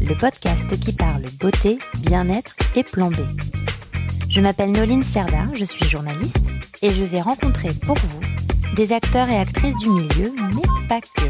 le podcast qui parle beauté, bien-être et plan. Je m'appelle Noline Serda, je suis journaliste et je vais rencontrer pour vous des acteurs et actrices du milieu, mais pas que.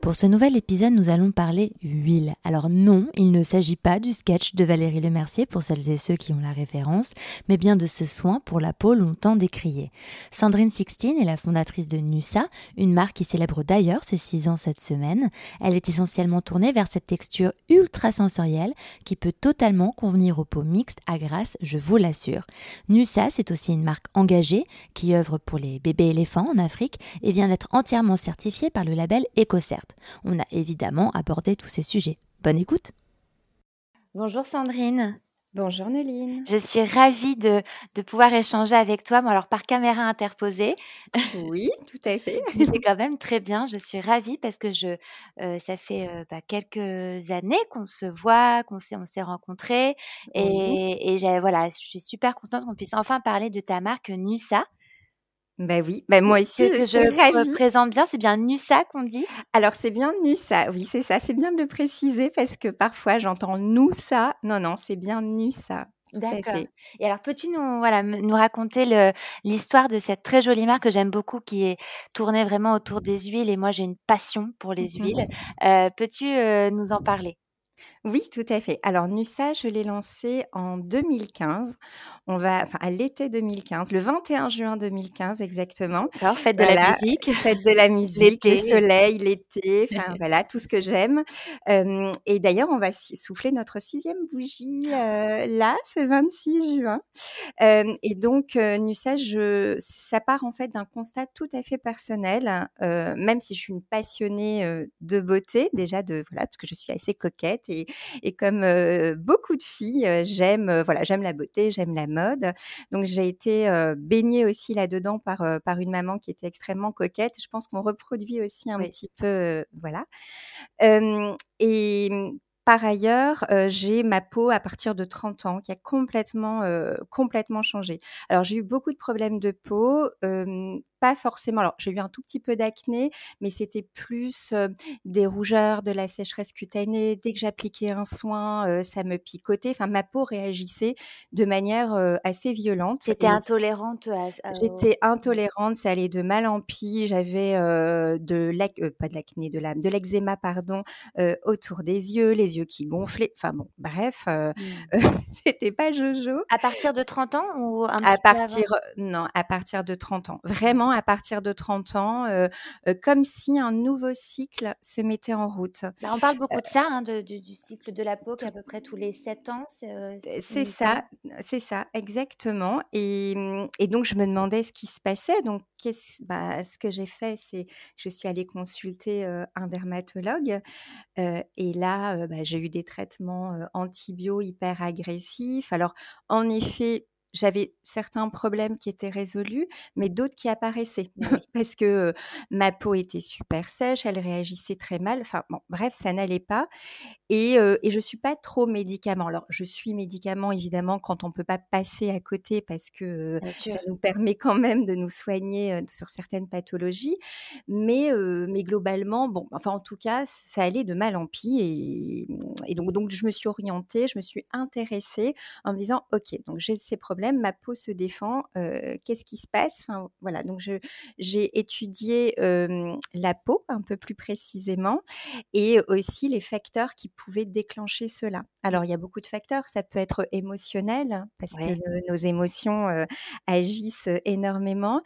Pour ce nouvel épisode, nous allons parler huile. Alors non, il ne s'agit pas du sketch de Valérie Lemercier pour celles et ceux qui ont la référence, mais bien de ce soin pour la peau longtemps décrié. Sandrine Sixtine est la fondatrice de Nusa, une marque qui célèbre d'ailleurs ses 6 ans cette semaine. Elle est essentiellement tournée vers cette texture ultra sensorielle qui peut totalement convenir aux peaux mixtes à grâce, je vous l'assure. Nusa, c'est aussi une marque engagée qui œuvre pour les bébés éléphants en Afrique et vient d'être entièrement certifiée par le label EcoCert. On a évidemment abordé tous ces sujets. Bonne écoute Bonjour Sandrine Bonjour Noline. Je suis ravie de, pouvoir échanger avec toi, alors par caméra interposée. Oui, tout à fait. C'est quand même très bien. Je suis ravie parce que je, euh, ça fait euh, bah, quelques années qu'on se voit, qu'on s'est, on s'est rencontrés. Et, et voilà, je suis super contente qu'on puisse enfin parler de ta marque Nusa. Ben oui, ben moi aussi, je, suis ravie. présente bien, c'est bien NUSA qu'on dit? Alors, c'est bien NUSA, oui, c'est ça. C'est bien de le préciser parce que parfois, j'entends NUSA. Non, non, c'est bien NUSA. D'accord. Et alors, peux-tu nous, voilà, nous raconter l'histoire de cette très jolie marque que j'aime beaucoup, qui est tournée vraiment autour des huiles, et moi j'ai une passion pour les mmh huiles. Euh, peux-tu euh, nous en parler? Oui, tout à fait. Alors Nusa, je l'ai lancé en 2015. On va, enfin à l'été 2015, le 21 juin 2015 exactement. Alors, fête de la musique. Fête de la musique, le soleil, l'été, enfin voilà, tout ce que j'aime. et d'ailleurs, on va souffler notre sixième bougie là, ce 26 juin. et donc Nusa, je, ça part en fait d'un constat tout à fait personnel, même si je suis une passionnée de beauté, déjà de voilà, parce que je suis assez coquette et, comme beaucoup de filles, j'aime voilà, j'aime la beauté, j'aime la mode. Donc j'ai été baignée aussi là-dedans par par une maman qui était extrêmement coquette. Je pense qu'on reproduit aussi un petit peu voilà. et mmh, par ailleurs, j'ai ma peau à partir de 30 ans qui a complètement, complètement changé. Alors j'ai eu beaucoup de problèmes de peau, pas forcément. Alors, j'ai eu un tout petit peu d'acné, mais c'était plus des rougeurs, de la sécheresse cutanée. Dès que j'appliquais un soin, ça me picotait. Enfin, ma peau réagissait de manière assez violente. C'était intolérante J'étais intolérante, ça allait de mal en pis. J'avais de pas de l'acné, de de l'eczéma, pardon, autour des yeux, les yeux qui gonflaient. Enfin bon, bref, mmh. c'était pas jojo. À partir de 30 ans ou un À partir, non, à partir de 30 ans. Vraiment à partir de 30 ans, euh, euh, comme si un nouveau cycle se mettait en route. Bah, on parle beaucoup de ça, hein, du, cycle de la peau, qui à peu près tous les 7 ans. C'est ça, c'est ça, exactement. Et, donc, je me demandais ce qui se passait. Donc, bah, ce que j'ai fait, c'est je suis allée consulter un dermatologue. et là, bah, j'ai eu des traitements antibio hyper agressifs. Alors, en effet, j'avais certains problèmes qui étaient résolus, mais d'autres qui apparaissaient parce que ma peau était super sèche, elle réagissait très mal. Enfin bon, bref, ça n'allait pas. Et, et je suis pas trop médicament. Alors, je suis médicament évidemment quand on peut pas passer à côté parce que ça nous permet quand même de nous soigner sur certaines pathologies. Mais, mais globalement, bon, enfin en tout cas, ça allait de mal en pis. Et, et donc, donc, je me suis orientée, je me suis intéressée en me disant, ok, donc j'ai ces problèmes ma peau se défend, qu'est-ce qui se passe? Enfin, Voilà, donc j'ai étudié la peau un peu plus précisément et aussi les facteurs qui pouvaient déclencher cela. Alors, il y a beaucoup de facteurs, ça peut être émotionnel, parce que nos émotions agissent énormément,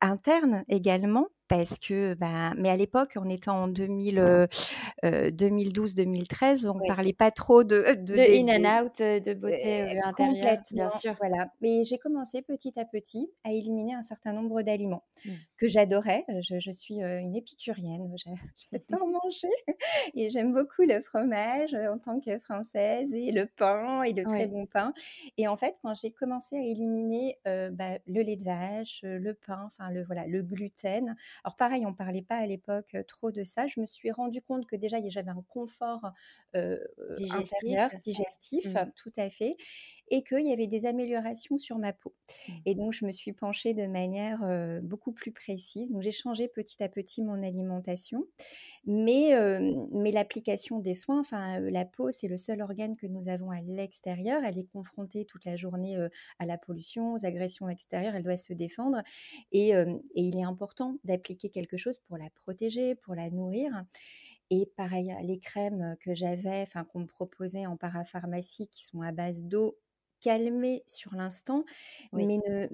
interne également, parce que, bah, mais à l'époque, on était en 2000, 2012-2013, on ne parlait pas trop de de De des in des and out, de beauté, heu, intérieure, bien complètement, sûr. voilà. Mais j'ai commencé petit à petit à éliminer un certain nombre d'aliments Mmh. que j'adorais. Je je suis, une épicurienne, j'a j'adore manger et j'aime beaucoup le fromage, en tant que Française et le pain et de très bon pain et en fait, quand j'ai commencé à éliminer, bah, le lait de vache, le pain, enfin le voilà, le gluten. Alors pareil, on parlait pas à l'époque, trop de ça. Je me suis rendu compte que déjà, j'avais un confort, intérieur, digestif, Mmh. tout à fait et qu'il y avait des améliorations sur ma peau Mmh. et donc je me suis penchée de manière, beaucoup plus précise. Donc j'ai changé petit à petit mon alimentation mais mais l'application des soins, enfin, la peau, c'est le seul organe que nous avons à l'extérieur. Elle est confrontée toute la journée, à la pollution, aux agressions extérieures. Elle doit se défendre et et il est important d'appliquer quelque chose pour la protéger, pour la nourrir et pareil, les crèmes, que j'avais, enfin, qu'on me proposait en parapharmacie qui sont à base d'eau calmée sur l'instant, Oui. mais ne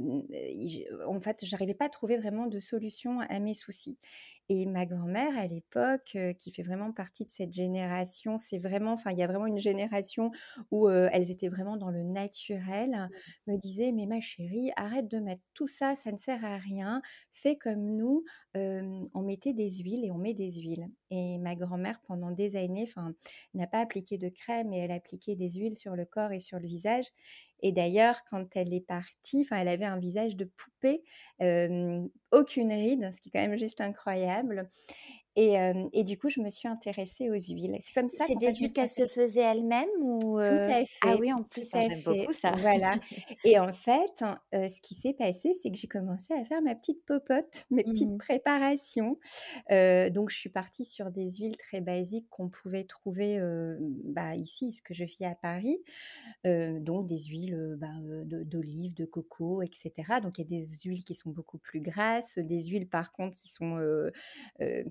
en fait, j'arrivais pas à trouver vraiment de solution à mes soucis et ma grand-mère à l'époque, qui fait vraiment partie de cette génération, c'est vraiment enfin, il y a vraiment une génération où, elles étaient vraiment dans le naturel, Mmh. me disait: «Mais ma chérie, arrête de mettre tout ça, ça ne sert à rien. Fais comme nous, on mettait des huiles et on met des huiles» et ma grand-mère pendant des années, enfin, n'a pas appliqué de crème, mais elle appliquait des huiles sur le corps et sur le visage et d'ailleurs, quand elle est partie, elle avait un visage de poupée, aucune ride, ce qui est quand même juste incroyable et du coup, je me suis intéressée aux huiles. C'est comme ça C'est des huiles qu'elle se faisait elle-même ou tout heu? à Ah fait, oui, en tout plus, ah à j'aime beaucoup ça. voilà et en fait, heu, ce qui s'est passé, c'est que j'ai commencé à faire ma petite popote, mes Mmh petites mh. préparations. Donc je suis partie sur des huiles très basiques qu'on pouvait trouver, bah, ici, puisque je vis à Paris. Donc des huiles, bah, de d'olive, de coco et cetera. Donc il y a des huiles qui sont beaucoup plus grasses, des huiles par contre qui sont,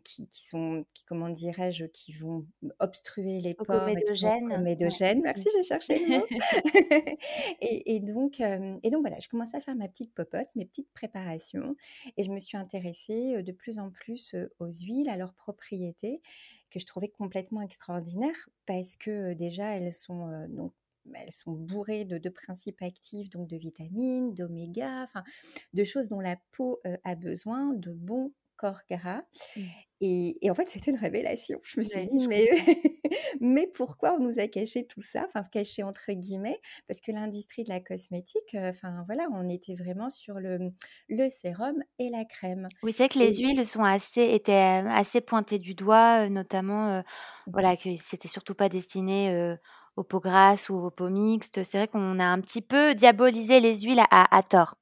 qui qui sont qui comment dirais-je? Qui vont obstruer les pores ouais. comédogènes. Mmh. Merci, j'ai cherché le mot et et donc et donc voilà, je commençais à faire ma petite popote, mes petites préparations et je me suis intéressée, de plus en plus, aux huiles, à leurs propriétés que je trouvais complètement extraordinaires parce que, déjà elles sont, donc bah, elles sont bourrées de de principes actifs, donc de vitamines, d'oméga, enfin de choses dont la peau, a besoin, de bons corps gras Mmh. et et en fait, c'était une révélation. Je me suis Ouais, dit: «Mais mais pourquoi on nous a caché tout ça?» enfin «caché» entre guillemets, parce que l'industrie de la cosmétique, heu, enfin voilà, on était vraiment sur le, mmh, le sérum et la crème Oui, c'est vrai que les et huiles sont assez étaient, assez pointées du doigt, heu, notamment, heu, Mmh. voilà, que c'était surtout pas destiné, aux peaux grasses ou aux peaux mixtes. C'est vrai qu'on a un petit peu diabolisé les huiles à à tort.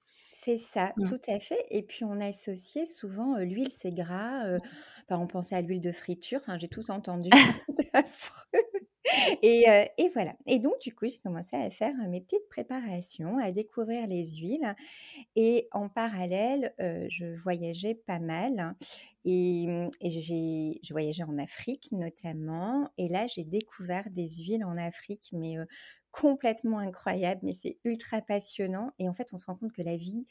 C'est ça, Mmh. tout à fait et puis on associait souvent, l'huile c'est gras, Mmh. enfin on pensait à l'huile de friture, enfin j'ai tout entendu, c'était affreux et et voilà et donc du coup, j'ai commencé à faire, mes petites préparations, à découvrir les huiles et en parallèle, je voyageais pas mal et mmh et j'ai je voyageais en Afrique notamment et là, j'ai découvert des huiles en Afrique mais heu, complètement incroyables, mais c'est ultra passionnant et en fait, on se rend compte que la vie,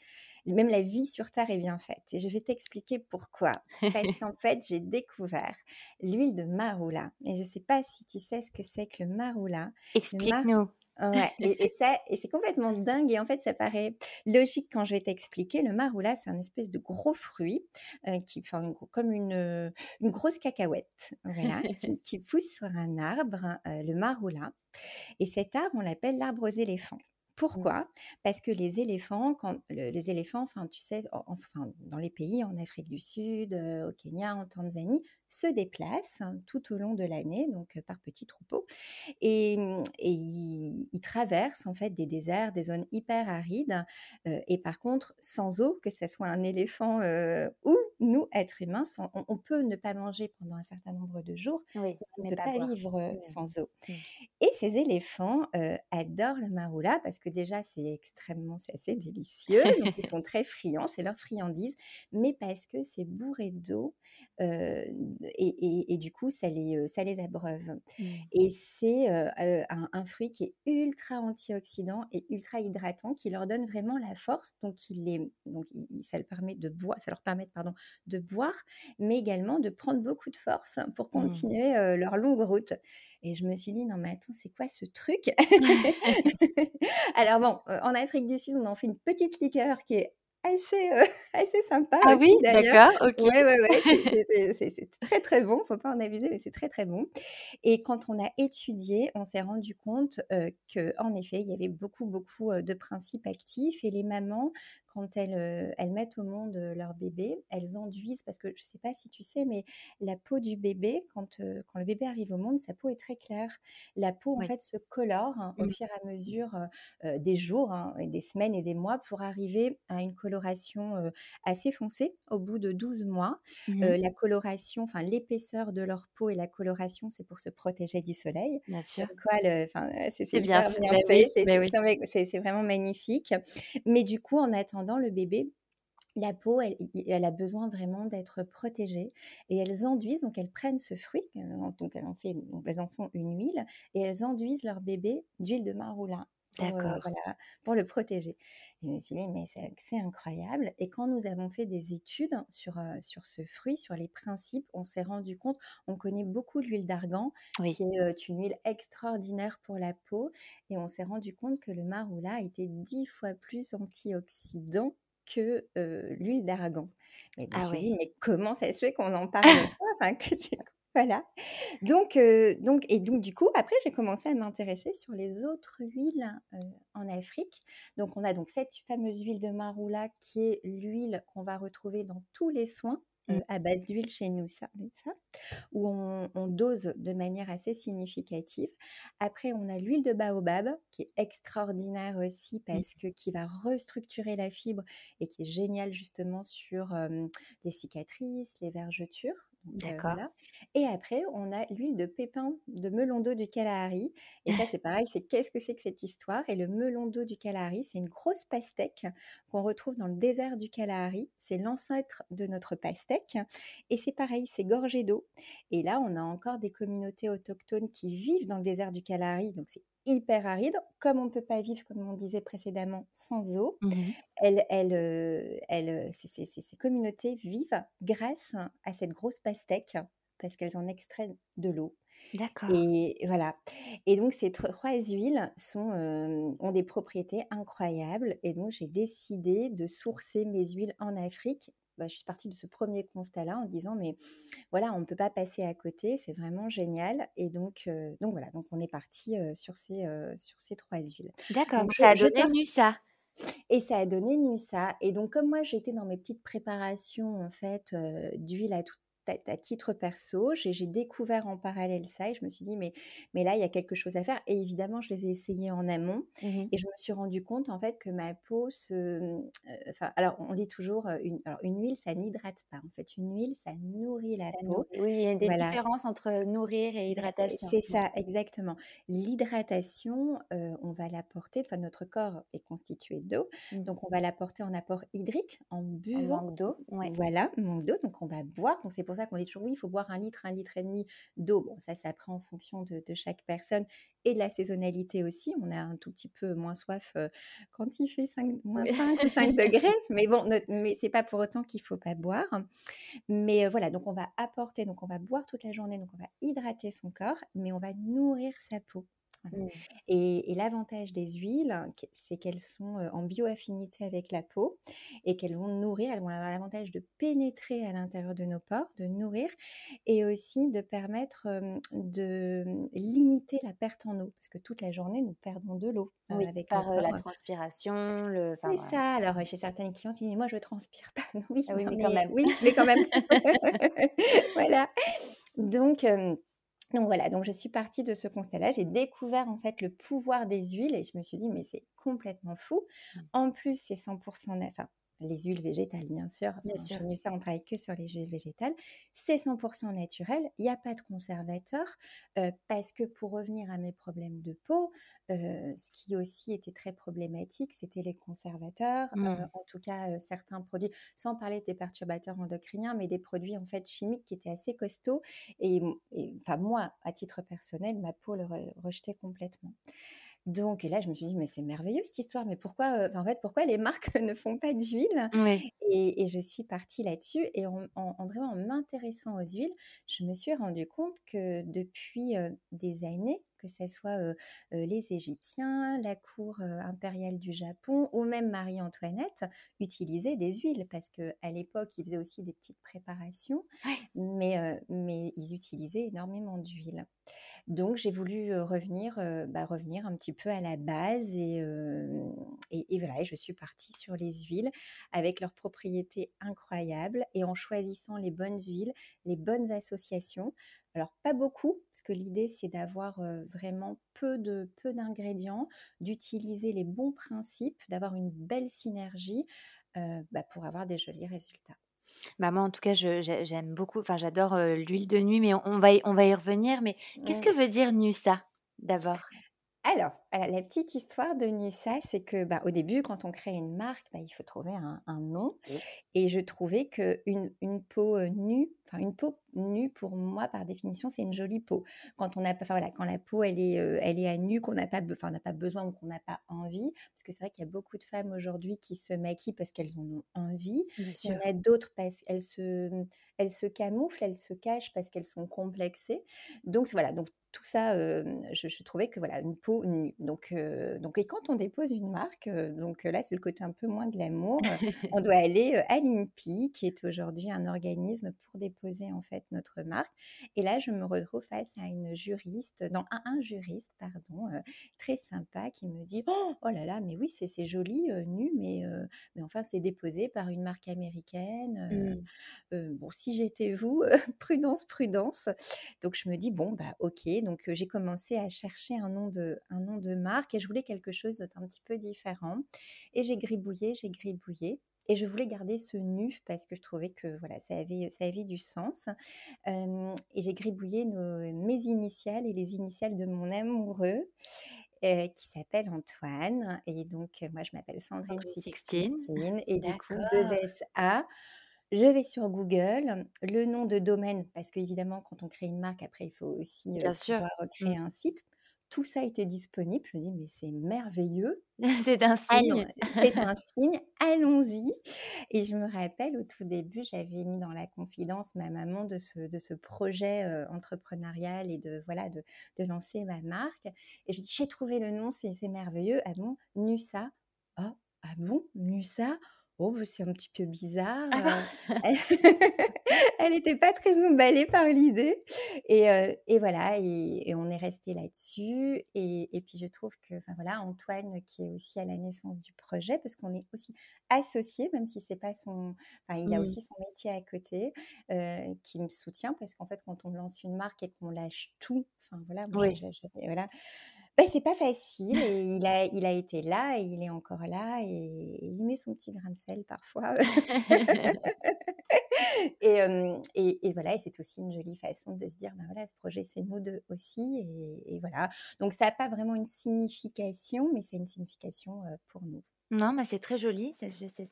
même la vie sur terre est bien faite et je vais t'expliquer pourquoi. Parce qu'en fait, j'ai découvert l'huile de marula et je sais pas si tu sais ce que c'est que le marula? Le mar Explique-nous. Ouais et et ça et c'est complètement dingue et en fait, ça paraît logique quand je vais t'expliquer. Le marula, c'est un espèce de gros fruit, heu, qui enfin une gros comme une, heu, une grosse cacahuète, voilà, qui qui pousse sur un arbre, heu, le marula et cet arbre, on l'appelle l'arbre aux éléphants. Mmh. Pourquoi? Parce que les éléphants, quand le les éléphants, enfin, tu sais, en enfin, dans les pays en Afrique du Sud, heu, au Kenya, en Tanzanie, se déplacent tout au long de l'année, donc heu, par petits troupeaux et mmh ils traversent en fait des déserts, des zones hyper arides, heu et par contre sans eau, que ça soit un éléphant, ou nous, êtres humains, sans on on peut ne pas manger pendant un certain nombre de jours, Oui, on ne peut pas boire. vivre, heu, Mmh. sans eau Mmh. et ces éléphants, heu, adorent le marula parce que déjà, c'est extrêmement, c'est assez délicieux. donc, ils sont très friands, c'est leur friandise, mais parce que c'est bourré d'eau et, et, du coup, ça les, ça les abreuve. Mmh. Et c'est un, fruit qui est ultra antioxydant et ultra hydratant, qui leur donne vraiment la force. Donc, il les, donc ça, le permet de boire, ça leur permet pardon, de boire, mais également de prendre beaucoup de force pour mmh. continuer leur longue route. Et je me suis dit, non, mais attends, c'est quoi ce truc? Alors bon, en Afrique du Sud, on en fait une petite liqueur qui est assez, assez sympa. Ah oui, d'accord, ok. Ouais, ouais, ouais. C'est très, très bon. Faut pas en abuser, mais c'est très, très bon. Et quand on a étudié, on s'est rendu compte euh, qu'en effet, il y avait beaucoup, beaucoup de principes actifs et les mamans quand elles, elles mettent au monde leur bébé, elles enduisent, parce que je ne sais pas si tu sais, mais la peau du bébé, quand, quand le bébé arrive au monde, sa peau est très claire. La peau, en fait, se colore hein, au mmh. fur et à mesure des jours, hein, et des semaines et des mois, pour arriver à une coloration assez foncée au bout de 12 mois. Mmh la coloration, enfin l'épaisseur de leur peau et la coloration, c'est pour se protéger du soleil. Bien sûr. c'est bien, fait, c'est vraiment magnifique. Mais du coup, en attendant, le bébé, la peau, elle, a besoin vraiment d'être protégée et elles enduisent, donc elles prennent ce fruit, donc elles en, fait, donc elles en font une huile et elles enduisent leur bébé d'huile de maroulin. Pour, voilà, pour le protéger. Et je me suis dit, mais c'est incroyable. Et quand nous avons fait des études sur, sur ce fruit, sur les principes, on s'est rendu compte, on connaît beaucoup l'huile d'argan, qui est une huile extraordinaire pour la peau. Et on s'est rendu compte que le maroula était dix fois plus antioxydant que l'huile d'argan. Mais je me suis dit, mais comment ça se fait qu'on en parle pas? Enfin, que voilà. Donc, donc, et donc, du coup, après, j'ai commencé à m'intéresser sur les autres huiles en Afrique. Donc, on a donc cette fameuse huile de maroula qui est l'huile qu'on va retrouver dans tous les soins mmh. à base d'huile chez nous, ça, ça où on, on, dose de manière assez significative. Après, on a l'huile de baobab qui est extraordinaire aussi mmh. parce que qui va restructurer la fibre et qui est géniale justement sur les cicatrices, les vergetures. D'accord. Et après, on a l'huile de pépin de melon d'eau du Kalahari. Et ça, c'est pareil, c'est qu'est-ce que c'est que cette histoire Et le melon d'eau du Kalahari, c'est une grosse pastèque qu'on retrouve dans le désert du Kalahari. C'est l'ancêtre de notre pastèque. Et c'est pareil, c'est gorgé d'eau. Et là, on a encore des communautés autochtones qui vivent dans le désert du Kalahari. Donc, c'est hyper aride. Comme on ne peut pas vivre, comme on disait précédemment, sans eau, mmh elles, elles, ces, communautés vivent grâce à cette grosse pastèque parce qu'elles en extraient de l'eau. D'accord. Et voilà. Et donc, ces trois huiles sont, ont des propriétés incroyables. Et donc, j'ai décidé de sourcer mes huiles en Afrique bah, je suis partie de ce premier constat-là en disant mais voilà, on ne peut pas passer à côté, c'est vraiment génial. Et donc, donc voilà, donc on est parti sur, ces, sur ces trois huiles. D'accord, ça a donné Nusa. Et ça a donné Nusa. Et donc, comme moi, j'étais dans mes petites préparations en fait d'huile à tout à, titre perso, j'ai découvert en parallèle ça et je me suis dit, mais, mais là, il y a quelque chose à faire. Et évidemment, je les ai essayés en amont mmh et je me suis rendu compte, en fait, que ma peau se. Euh, alors, on dit toujours, euh, une, alors, une huile, ça n'hydrate pas. En fait, une huile, ça nourrit la peau. oui, il y a des différences entre nourrir et hydratation. C'est ça, exactement. L'hydratation, euh, on va l'apporter, enfin, notre corps est constitué d'eau, mmh. donc on va l'apporter en apport hydrique, en buvant. En manque d'eau, Voilà, manque d'eau, donc on va boire. Donc, c'est pour ça qu'on dit toujours oui, il faut boire un litre, un litre et demi d'eau. Bon, ça, ça prend en fonction de, chaque personne et de la saisonnalité aussi. On a un tout petit peu moins soif quand il fait 5, moins 5 ou 5 degrés, mais bon, mais c'est pas pour autant qu'il faut pas boire. Mais voilà, donc on va apporter, donc on va boire toute la journée, donc on va hydrater son corps, mais on va nourrir sa peau. Mmh. Et, l'avantage des huiles, c'est qu'elles sont en bioaffinité avec la peau et qu'elles vont nourrir, elles vont avoir l'avantage de pénétrer à l'intérieur de nos pores, de nourrir et aussi de permettre de limiter la perte en eau parce que toute la journée nous perdons de l'eau avec par la transpiration. Le... c'est ça. Alors chez certaines clientes, ils disent moi je transpire pas. oui, ah oui mais, quand même. Oui, mais quand même. voilà. Donc donc voilà, donc je suis partie de ce constat-là. J'ai découvert en fait le pouvoir des huiles et je me suis dit, mais c'est complètement fou. Mmh. En plus, c'est 100% enfin, les huiles végétales, bien sûr. Bien sûr. Chez Nusa, on travaille que sur les huiles végétales. C'est 100% naturel. Il n'y a pas de conservateur. euh, parce que pour revenir à mes problèmes de peau, euh, ce qui aussi était très problématique, c'était les conservateurs. euh, Mm. en tout cas, certains produits, sans parler des perturbateurs endocriniens, mais des produits en fait chimiques qui étaient assez costauds. Et, et, enfin, moi, à titre personnel, ma peau le re- rejetait complètement. Donc, et là, je me suis dit, mais c'est merveilleux cette histoire, mais pourquoi, euh, en fait, pourquoi les marques ne font pas d'huile? Oui. et, et je suis partie là-dessus. Et en, en- en vraiment en m'intéressant aux huiles, je me suis rendu compte que depuis euh, des années, que ce soit euh, les Égyptiens, la cour impériale du Japon ou même Marie-Antoinette utilisaient des huiles parce qu'à l'époque, ils faisaient aussi des petites préparations, mais, mais ils utilisaient énormément d'huile. Donc, j'ai voulu revenir, bah, revenir un petit peu à la base et, voilà, je suis partie sur les huiles avec leurs propriétés incroyables et en choisissant les bonnes huiles, les bonnes associations. Alors pas beaucoup, parce que l'idée c'est d'avoir vraiment peu de peu d'ingrédients, d'utiliser les bons principes, d'avoir une belle synergie bah, pour avoir des jolis résultats. Bah moi, en tout cas, je- j'ai- j'aime beaucoup, enfin, j'adore euh, l'huile de nuit, mais on, on va y, on va y revenir. Mais qu'est-ce que veut dire Nusa, d'abord? Alors, voilà, la petite histoire de Nusa, c'est que bah, au début, quand on crée une marque, bah, il faut trouver un, un nom. Et je trouvais que une, une peau euh, nue, enfin une peau nue pour moi par définition, c'est une jolie peau. Quand on a, enfin voilà, quand la peau elle est, euh, elle est à nu, qu'on n'a pas, enfin n'a pas besoin ou qu'on n'a pas envie, parce que c'est vrai qu'il y a beaucoup de femmes aujourd'hui qui se maquillent parce qu'elles en ont envie. Il y en a d'autres parce qu'elles se, elles se camouflent, elles se cachent parce qu'elles sont complexées. Donc voilà, donc tout ça, euh, je, je trouvais que voilà une peau nue. Donc euh, donc et quand on dépose une marque, euh, donc là c'est le côté un peu moins de l'amour. on doit aller à l'INPI, qui est aujourd'hui un organisme pour déposer en fait notre marque. Et là, je me retrouve face à une juriste, non, un, un juriste, pardon, très sympa, qui me dit Oh, oh là là, mais oui, c'est joli, nu, mais, mais enfin, c'est déposé par une marque américaine. euh, Mm. euh, bon, si j'étais vous, prudence, prudence. Donc je me dis bon bah ok. Donc j'ai commencé à chercher un nom de un nom de marque et je voulais quelque chose d'un petit peu différent. Et j'ai gribouillé, j'ai gribouillé. Et je voulais garder ce nu parce que je trouvais que voilà, ça avait, ça avait du sens. Euh, et j'ai gribouillé nos, mes initiales et les initiales de mon amoureux euh, qui s'appelle Antoine. Et donc, euh, moi, je m'appelle Sandrine Sixtine. Et du coup, D'accord. deux SA. Je vais sur Google, le nom de domaine, parce qu'évidemment, quand on crée une marque, après, il faut aussi euh, Bien sûr. pouvoir créer un site. Tout ça était disponible. Je me dis, mais c'est merveilleux. C'est un signe. c'est un signe, allons-y. Et je me rappelle, au tout début, j'avais mis dans la confidence ma maman de ce, de ce projet euh, entrepreneurial et de, voilà, de, de lancer ma marque. Et je dis, j'ai trouvé le nom, c'est c'est merveilleux. Ah bon, Nusa. Ah, ah bon, Nusa? Oh, bah, c'est un petit peu bizarre. Ah euh, elle- Elle n'était pas très emballée par l'idée. Et, euh, et voilà, et, et on est resté là-dessus. Et, et puis je trouve que, enfin voilà, Antoine qui est aussi à la naissance du projet, parce qu'on est aussi associés, même si c'est pas son, enfin il a aussi son métier à côté, euh, qui me soutient, parce qu'en fait quand on lance une marque et qu'on lâche tout, enfin voilà, moi, Oui. j'ai- voilà. Ben, c'est pas facile et il a, il a été là et il est encore là et, et il met son petit grain de sel parfois. et, euh, et, et voilà, et c'est aussi une jolie façon de se dire, ben voilà, ce projet c'est nous deux aussi et, voilà. Donc ça n'a pas vraiment une signification, mais c'est une signification pour nous. Non, mais c'est très joli.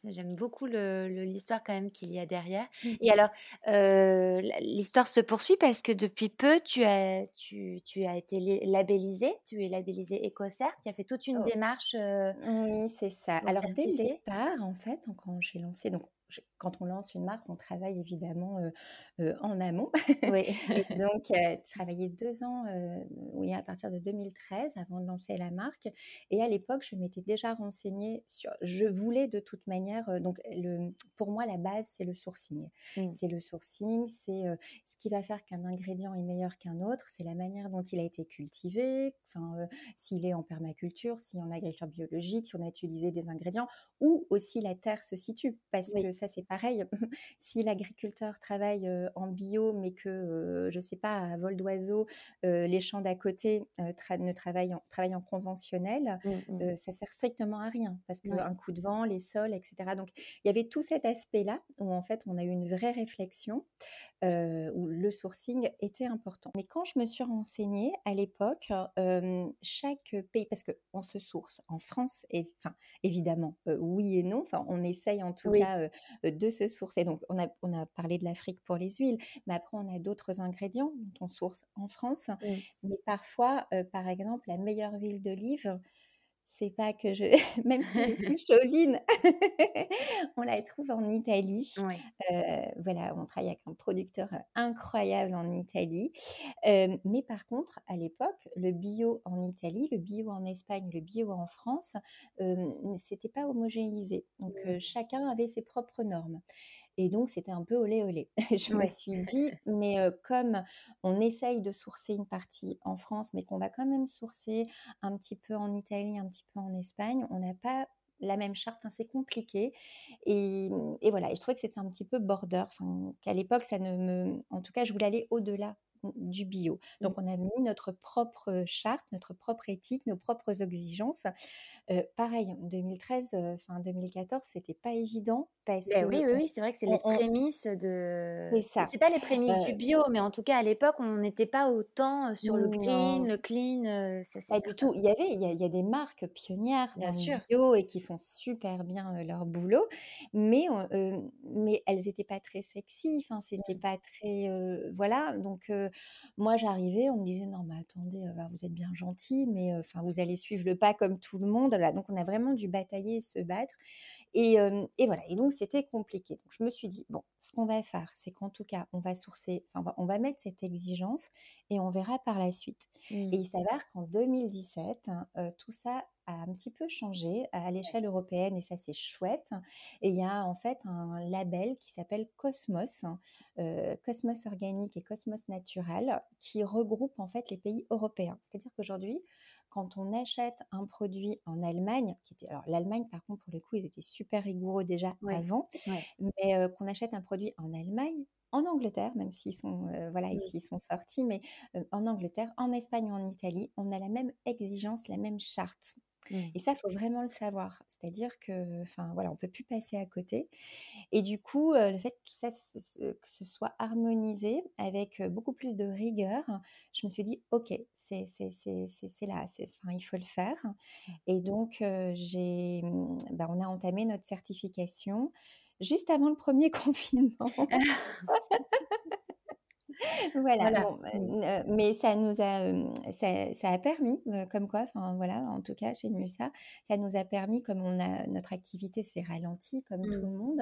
J'aime beaucoup l'histoire quand même qu'il y a derrière. Mhm. Et alors, euh, l'histoire se poursuit parce que depuis peu, tu as, tu, tu as été labellisé. Tu es labellisé EcoCert. Tu as fait toute une Oh. démarche. euh, Oui, c'est ça. Alors dès le départ, en fait, quand j'ai lancé, donc je- quand on lance une marque, on travaille évidemment euh, euh, en amont. Oui. Et donc, euh, je travaillais deux ans, euh, oui, à partir de 2013, avant de lancer la marque. Et à l'époque, je m'étais déjà renseignée sur. Je voulais de toute manière. donc, le, pour moi, la base, c'est le sourcing. Mm. C'est le sourcing, c'est ce qui va faire qu'un ingrédient est meilleur qu'un autre. C'est la manière dont il a été cultivé, enfin, s'il est en permaculture, si en agriculture biologique, si on a utilisé des ingrédients, où aussi la terre se situe. Parce Oui. que ça c'est pareil. si l'agriculteur travaille en bio, mais que, je ne sais pas, à vol d'oiseau, les champs d'à côté ne travaillent en, travaillent en conventionnel, mmh, mmh. ça sert strictement à rien parce qu'un coup de vent, les sols, etc. Donc il y avait tout cet aspect-là où en fait on a eu une vraie réflexion où le sourcing était important. Mais quand je me suis renseignée à l'époque, chaque pays, parce qu'on se source en France, et, enfin évidemment, oui et non, enfin on essaye en tout cas de se sourcer. Donc on a, on a parlé de l'Afrique pour les huiles, mais après on a d'autres ingrédients dont on source en France. Mais parfois, par exemple, la meilleure huile d'olive, c'est pas que je, même si je suis chauvine, on la trouve en Italie. voilà, on travaille avec un producteur incroyable en Italie. mais par contre, à l'époque, le bio en Italie, le bio en Espagne, le bio en France, c'était pas homogénéisé. Donc chacun avait ses propres normes. Et donc, c'était un peu olé olé. je me suis dit, mais comme on essaye de sourcer une partie en France, mais qu'on va quand même sourcer un petit peu en Italie, un petit peu en Espagne, on n'a pas la même charte, hein, c'est compliqué. Et, et, voilà, et je trouvais que c'était un petit peu border, qu'à l'époque, ça ne me... En tout cas, je voulais aller au-delà du bio. Mmh. Donc, on a mis notre propre charte, notre propre éthique, nos propres exigences. pareil, en 2013, enfin 2014, c'était pas évident parce ben que. Oui, oui, oui, c'est vrai que c'est les prémices de. C'est ça. C'est pas les prémices du bio, mais en tout cas, à l'époque, on n'était pas autant sur le green, le clean. pas du tout. Il y avait, il y, a, des marques pionnières bien sûr. bio et qui font super bien leur boulot, mais, mais elles n'étaient pas très sexy. Enfin, c'était mmh. pas très. voilà. Donc, moi, j'arrivais, on me disait non, mais attendez, bah, vous êtes bien gentil, mais enfin, vous allez suivre le pas comme tout le monde. Là, donc, on a vraiment dû batailler et se battre. Et, et, voilà, et donc c'était compliqué. Donc je me suis dit, bon, ce qu'on va faire, c'est qu'en tout cas, on va sourcer, enfin, on va mettre cette exigence et on verra par la suite. Et il mmh. s'avère qu'en 2017, hein, tout ça a un petit peu changé à l'échelle européenne et ça c'est chouette. Et il y a en fait un label qui s'appelle Cosmos, hein, Cosmos organique et Cosmos naturel, qui regroupe en fait les pays européens. C'est-à-dire qu'aujourd'hui, quand on achète un produit en Allemagne, qui était alors l'Allemagne par contre pour le coup ils étaient super rigoureux déjà avant, mais qu'on achète un produit en Allemagne, en Angleterre, même s'ils sont, voilà, mmh. ici ils sont sortis, mais en Angleterre, en Espagne ou en Italie, on a la même exigence, la même charte. Mmh. Et ça, il faut vraiment le savoir. C'est-à-dire que, enfin, voilà, on peut plus passer à côté. Et du coup, le fait que tout ça, que ce soit harmonisé avec beaucoup plus de rigueur, je me suis dit, ok, c'est là, enfin, il faut le faire. Et donc, j'ai, bah, on a entamé notre certification juste avant le premier confinement. voilà, mmh. mais ça nous a, ça, a permis, comme quoi, enfin voilà, en tout cas chez NUSA, ça nous a permis, comme on a notre activité s'est ralentie, comme tout le mmh. monde,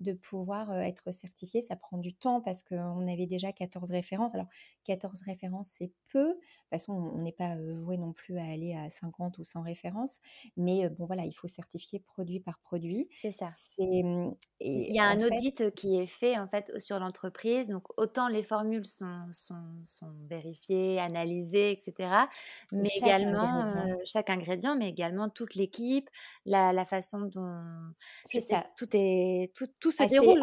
de pouvoir être certifié. Ça prend du temps parce qu'on avait déjà 14 références. Alors 14 références, c'est peu. De toute façon, on n'est pas voué non plus à aller à 50 ou 100 références, mais bon voilà, il faut certifier produit par produit. C'est ça. Mmh, il y a un audit qui est fait en fait sur l'entreprise, donc autant les formules sont, sont, vérifiées, analysées, etc. Mais également chaque ingrédient, mais également toute l'équipe, la, façon dont c'est ça. tout est tout, tout se déroule.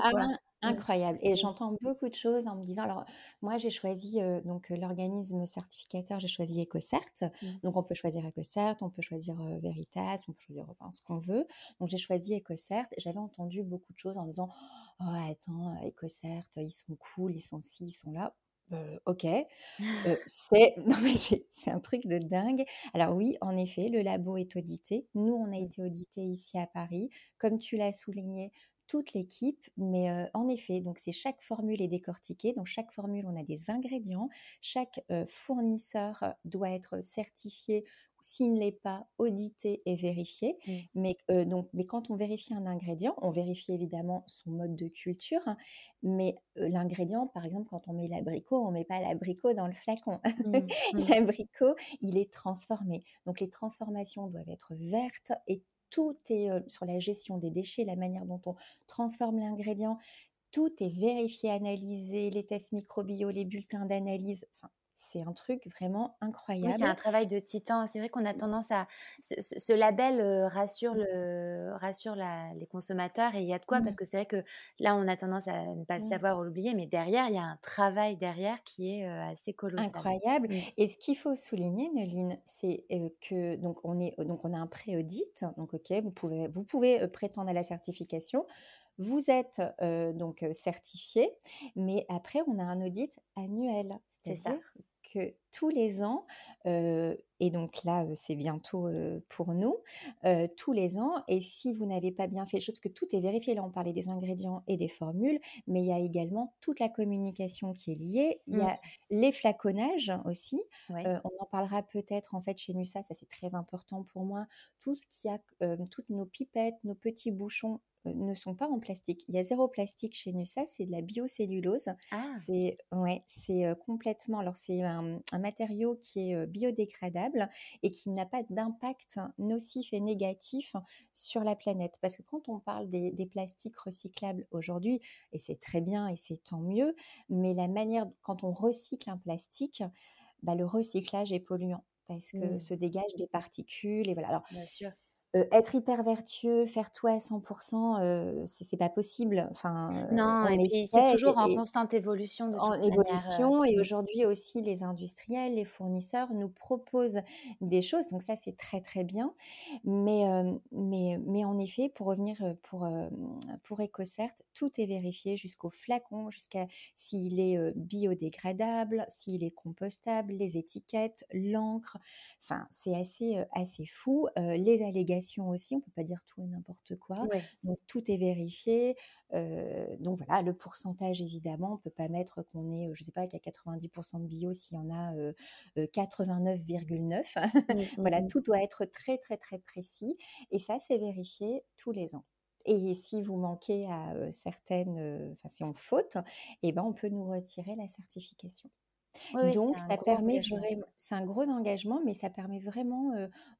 Incroyable. Et j'entends beaucoup de choses en me disant, alors moi j'ai choisi donc l'organisme certificateur, j'ai choisi EcoCert. Mmh. Donc on peut choisir EcoCert, on peut choisir Veritas, on peut choisir ce qu'on veut. Donc j'ai choisi EcoCert. J'avais entendu beaucoup de choses en me disant, oh attends, EcoCert, ils sont cool, ils sont ci, ils sont là. ok, c'est c'est un truc de dingue. Alors oui, en effet, le labo est audité. Nous, on a mmh. été audité ici à Paris. Comme tu l'as souligné, toute l'équipe, mais en effet, donc c'est chaque formule est décortiquée. Dans chaque formule, on a des ingrédients. Chaque fournisseur doit être certifié ou s'il ne l'est pas, audité et vérifié. Mmh. Mais, donc, mais quand on vérifie un ingrédient, on vérifie évidemment son mode de culture, hein, mais l'ingrédient, par exemple, quand on met l'abricot, on ne met pas l'abricot dans le flacon. Mmh, mmh. l'abricot, il est transformé. Donc les transformations doivent être vertes et tout est sur la gestion des déchets, la manière dont on transforme l'ingrédient, tout est vérifié, analysé, les tests microbio, les bulletins d'analyse, c'est un truc vraiment Oui, incroyable. c'est un travail de titan. C'est vrai qu'on a tendance à ce ce ce label, rassure le rassure la les consommateurs et il y a de quoi? Parce Mmh. que c'est vrai que là, on a tendance à ne pas le Mmh. savoir ou l'oublier, mais derrière, il y a un travail derrière qui est, assez colossal. Incroyable Mmh. et ce qu'il faut souligner, Noline, c'est, que donc on est donc on a un pré-audit, donc OK, vous pouvez vous pouvez, prétendre à la certification. Vous êtes, donc certifié, mais après on a un audit annuel. C'est-à-dire que tous les ans, et donc là, c'est bientôt, pour nous, tous les ans et si vous n'avez pas bien fait les choses parce que tout est vérifié, là on parlait des ingrédients et des formules, mais il y a également toute la communication qui est liée. Il y Mmh. a les flaconnages aussi, on en parlera peut-être en fait chez Nusa, ça c'est très important pour moi. Tout ce qui a toutes nos pipettes, nos petits bouchons, ne sont pas en plastique. Il y a 0 plastique chez Nusa, c'est de la biocellulose. Ah! C'est ouais, c'est, complètement alors c'est un un matériau qui est, biodégradable et qui n'a pas d'impact nocif et négatif sur la planète. Parce que quand on parle des des plastiques recyclables aujourd'hui et c'est très bien et c'est tant mieux, mais la manière quand on recycle un plastique, bah, le recyclage est polluant parce que Mmh. se dégagent des particules et voilà. Alors, Bien sûr. Être hyper vertueux, faire tout à 100 heu, c'est c'est pas possible. Enfin, Non c'est toujours en constante évolution de en manière, évolution et aujourd'hui aussi les industriels, les fournisseurs nous proposent des choses, donc ça c'est très, très bien. Mais, mais mais en effet, pour revenir, pour, pour EcoCert, tout est vérifié jusqu'au flacon, jusqu'à s'il est, biodégradable, s'il est compostable, les étiquettes, l'encre, enfin c'est assez, assez fou. Les allégations aussi, on peut pas dire tout et n'importe quoi, Ouais. donc tout est vérifié. Heu, donc voilà, le pourcentage évidemment, on peut pas mettre qu'on est, je sais pas, qu'il y a 90% de bio s'il y en a, heu heu, 89,9. Mmh, mmh Voilà, mh. tout doit être très, très, très précis et ça, c'est vérifié tous les ans. Et si vous manquez à, certaines, enfin si on faute et ben, on peut nous retirer la certification. Oui, oui, c'est Donc ça permet c'est un gros engagement, mais ça permet vraiment,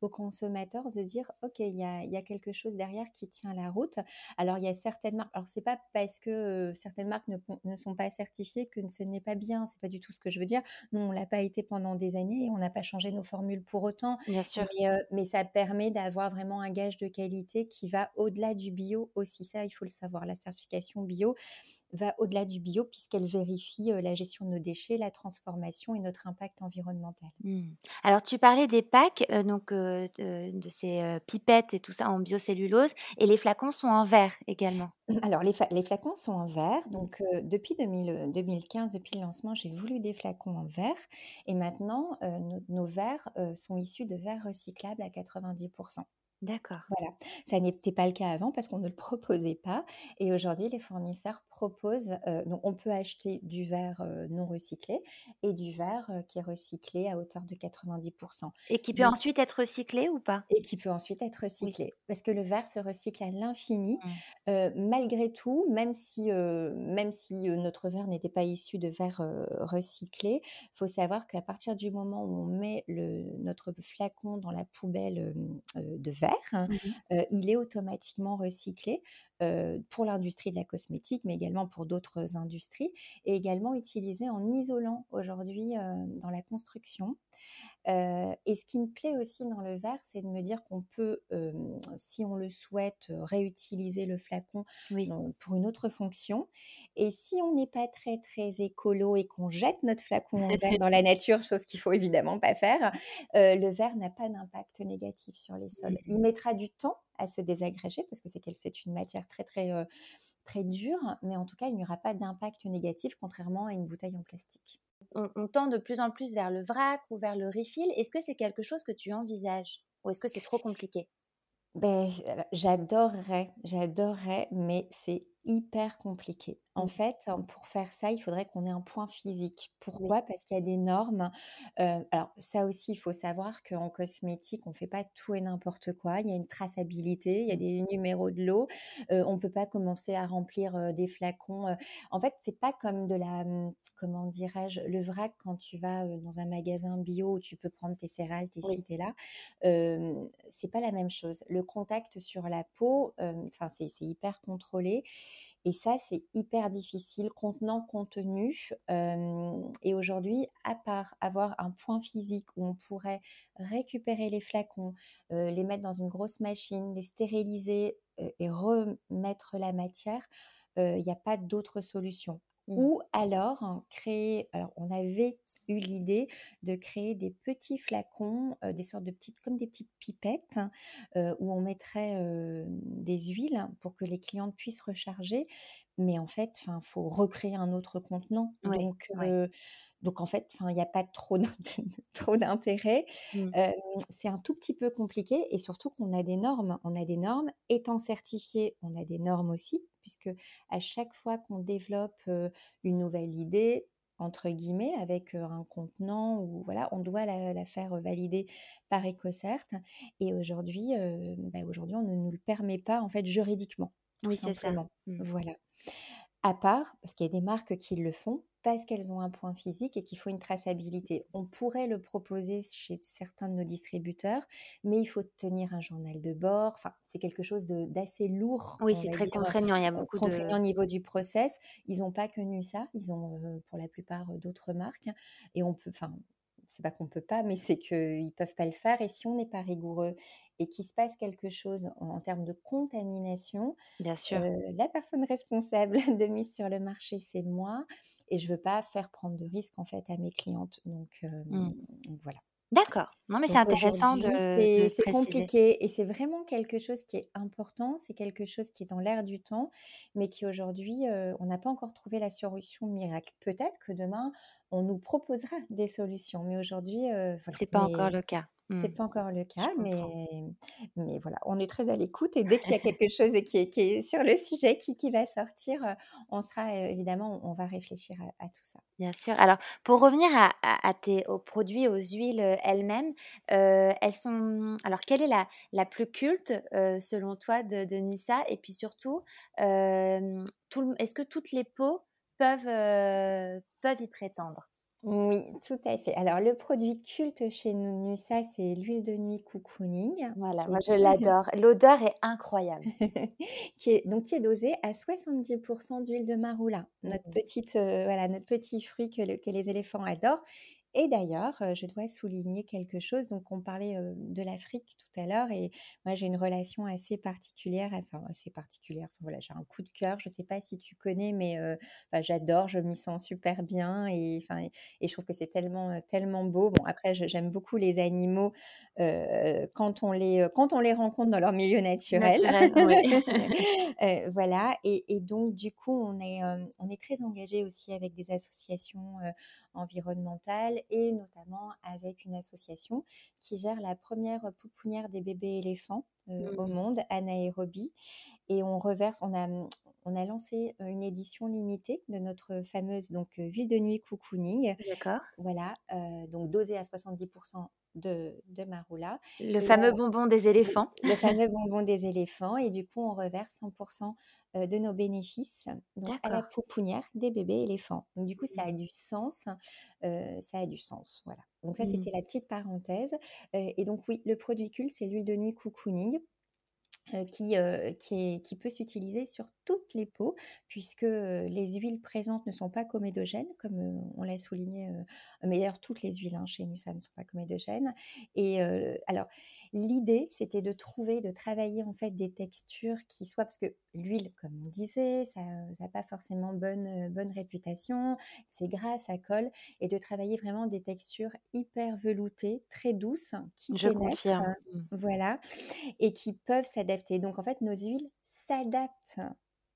aux consommateurs de dire: «OK, il y a il y a quelque chose derrière qui tient la route». Alors il y a certaines marques alors c'est pas parce que, certaines marques ne sont pas certifiées que ce n'est pas bien, c'est pas du tout ce que je veux dire. Nous, on l'a pas été pendant des années et on n'a pas changé nos formules pour autant, Bien sûr. mais ça permet d'avoir vraiment un gage de qualité qui va au-delà du bio aussi. Ça, il faut le savoir. La certification bio va au-delà du bio puisqu'elle vérifie, la gestion de nos déchets, la transformation et notre impact environnemental. Mmh. Alors tu parlais des packs, donc de ces, pipettes et tout ça en biocellulose et les flacons sont en verre également? Alors les les flacons sont en verre, Mmh. donc heu, depuis 2000, heu, 2015, depuis le lancement, j'ai voulu des flacons en verre et maintenant, nos nos verres, sont issus de verres recyclables à 90% D'accord. Voilà, ça n'était pas le cas avant parce qu'on ne le proposait pas et aujourd'hui les fournisseurs proposent, heu, donc on peut acheter du verre, heu, non recyclé et du verre, heu, qui est recyclé à hauteur de 90% Et qui peut donc ensuite être recyclé ou pas? et qui peut ensuite être Oui. recyclé. Parce que le verre se recycle à l'infini, Mmh. malgré tout, même si, même si, notre verre n'était pas issu de verre, recyclé, faut savoir qu'à partir du moment où on met le notre flacon dans la poubelle, de verre, Mmh il est automatiquement recyclé, pour l'industrie de la cosmétique, mais également pour d'autres industries et également utilisé en isolant aujourd'hui, heu, dans la construction. Heu et ce qui me plaît aussi dans le verre, c'est de me dire qu'on peut, si on le souhaite, heu, réutiliser le flacon Oui. pour une autre fonction et si on n'est pas très, très écolo et qu'on jette notre flacon en verre dans la nature, chose qu'il faut évidemment pas faire, le verre n'a pas d'impact négatif sur les sols. Mmh. Il mettra du temps à se désagréger parce que c'est une matière très, très, très dure, mais en tout cas, il n'y aura pas d'impact négatif contrairement à une bouteille en plastique. On on tend de plus en plus vers le vrac ou vers le refill. Est-ce que c'est quelque chose que tu envisages? Ou est-ce que c'est trop compliqué? J heu, j'adorerais, j'adorerais, mais c'est hyper compliqué. En Mmh. fait, hein, pour faire ça, il faudrait qu'on ait un point physique. Pourquoi? Parce qu'il y a des normes, alors ça aussi, il faut savoir qu'en cosmétique, on fait pas tout et n'importe quoi. Il y a une traçabilité, il y a Mmh. des numéros de heu, on peut pas commencer à remplir, des flacons, en fait, c'est pas comme de la, mmh, comment dirais-je? Le vrac quand tu vas, dans un magasin bio où tu peux prendre tes céréales, tes Oui. tes là, c'est pas la même chose. Le contact sur la peau, enfin, c'est hyper contrôlé Et ça, c'est hyper difficile, contenant, contenu. et aujourd'hui, à part avoir un point physique où on pourrait récupérer les flacons, les mettre dans une grosse machine, les stériliser et remettre la matière, il n'y a pas d'autre solution. Mmh. Ou alors hein, créer, alors on avait eu l'idée de créer des petits flacons, des sortes de petites, comme des petites pipettes, où on mettrait des huiles pour que les clientes puissent recharger. Mais en fait, il faut recréer un autre contenant. donc, donc en fait, il n'y a pas trop d'intérêt. Mmh. c'est un tout petit peu compliqué et surtout qu'on a des normes. On a des normes. Étant certifié, on a des normes aussi puisque à chaque fois qu'on développe une nouvelle idée, entre guillemets, avec un contenant ou voilà, on doit la, faire valider par EcoCert. Et aujourd'hui, bah, aujourd'hui, on ne nous le permet pas en fait juridiquement. Oui, c'est ça. Mmh. Voilà. À part, parce qu'il y a des marques qui le font, parce qu'elles ont un point physique et qu'il faut une traçabilité. On pourrait le proposer chez certains de nos distributeurs, mais il faut tenir un journal de bord. Enfin, c'est quelque chose d'assez lourd. Oui, c'est très contraignant. Il y a beaucoup contraignant au niveau du process. Ils n'ont pas connu ça. Ils ont, euh, pour la plupart, euh, d'autres marques. Et on peut, enfin, c'est pas qu'on peut pas, mais c'est qu'ils peuvent pas le faire. Et si on n'est pas rigoureux et qu'il se passe quelque chose en, termes de contamination, bien sûr, euh, la personne responsable de mise sur le marché, c'est moi, et je veux pas faire prendre de risques en fait à mes clientes. Donc, euh, mmh. voilà. D'accord. Non, mais c'est intéressant de. C'est compliqué et c'est vraiment quelque chose qui est important. C'est quelque chose qui est dans l'air du temps, mais qui aujourd'hui, euh, on n'a pas encore trouvé la solution miracle. Peut-être que demain, on nous proposera des solutions, mais aujourd'hui, euh, c'est pas encore le cas. C'est mmh. pas encore le cas, mais, mais voilà, on est très à l'écoute et dès qu'il y a quelque chose qui est, qui est, sur le sujet qui, qui va sortir, on sera évidemment, on va réfléchir à, tout ça. Bien sûr. Alors, pour revenir à, à, tes, aux produits, aux huiles elles-mêmes, elles sont. Alors, quelle est la, la plus culte selon toi de, de Nusa Et puis surtout, est-ce que toutes les peaux peuvent, peuvent y prétendre? Oui, tout à fait. Alors, le produit culte chez nous, ça, c'est l'huile de nuit cocooning. Voilà, moi je l'adore. L'odeur est incroyable. qui est, donc, qui est dosée à 70% d'huile de marula, notre, mmh. petite, euh, voilà, notre petit fruit que, que les éléphants adorent et d'ailleurs, je dois souligner quelque chose. Donc, on parlait de l'Afrique tout à l'heure, et moi, j'ai une relation assez particulière, enfin, assez particulière. Enfin, voilà, j'ai un coup de cœur. Je ne sais pas si tu connais, mais j'adore, je m'y sens super bien, et, enfin, et je trouve que c'est tellement, tellement beau. Bon, après, j'aime beaucoup les animaux quand, on les, quand on les rencontre dans leur milieu naturel. voilà, et, et, donc, du coup, on est, on est très engagé aussi avec des associations environnementales et notamment avec une association qui gère la première pouponnière des bébés éléphants euh, au mmh. monde, Anaérobie. Et on reverse, on a, on a lancé une édition limitée de notre fameuse donc huile de nuit cocooning. D'accord. Voilà, donc dosée à 70% de, de maroula. Le fameux bonbon des éléphants. Le fameux bonbon des éléphants. Et du coup, on reverse 100% de nos bénéfices à la pouponnière des bébés éléphants. Donc du coup, ça mmh. a du sens. ça a du sens. Voilà. Donc ça, mmh. c'était la petite parenthèse. et donc oui, le produit culte, c'est l'huile de nuit cocooning. qui, qui, qui, peut s'utiliser sur toutes les peaux, puisque les huiles présentes ne sont pas comédogènes, comme on l'a souligné, mais d'ailleurs toutes les huiles hein, chez nous, ça ne sont pas comédogènes. Et alors, L'idée, c'était de trouver, de travailler en fait des textures qui soient, parce que l'huile, comme on disait, ça n'a pas forcément bonne, euh, bonne réputation, c'est gras, ça colle, et de travailler vraiment des textures hyper veloutées, très douces, qui Je confirme. Mmh. voilà, et qui peuvent s'adapter. Donc en fait, nos huiles s'adaptent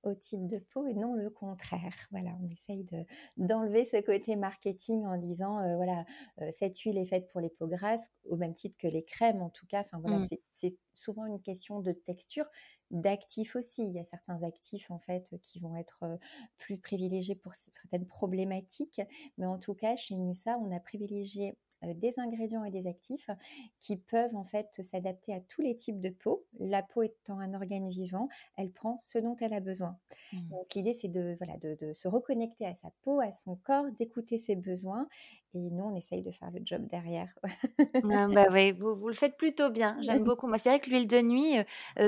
au type de peau et non le contraire. Voilà, on essaye de, d'enlever ce côté marketing en disant euh, voilà, euh, cette huile est faite pour les peaux grasses, au même titre que les crèmes en tout cas. Enfin voilà, mmh. c'est, souvent une question de texture, d'actifs aussi. Il y a certains actifs en fait qui vont être euh, plus privilégiés pour certaines problématiques, mais en tout cas chez Nusa, on a privilégié des ingrédients et des actifs qui peuvent en fait s'adapter à tous les types de peau. La peau étant un organe vivant, elle prend ce dont elle a besoin. Mmh. Donc l'idée c'est de, voilà, de, se reconnecter à sa peau, à son corps, d'écouter ses besoins et nous on essaye de faire le job derrière. Ah, bah vous, vous, le faites plutôt bien, j'aime beaucoup. Moi c'est vrai que l'huile de nuit,